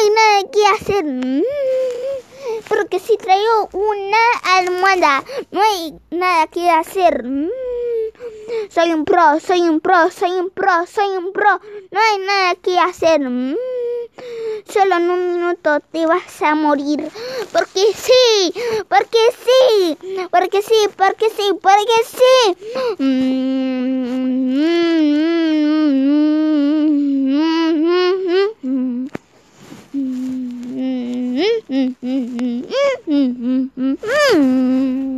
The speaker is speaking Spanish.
hay nada que hacer. Mm. Porque si traigo una almohada, no hay nada que hacer. Mm. Soy un pro, soy un pro, soy un pro, soy un pro. No hay nada que hacer. Mm. Solo en un minuto te vas a morir. Porque sí, porque sí, porque sí, porque sí, porque sí. Mm-hmm. mm-hmm. mm-hmm. mm-hmm.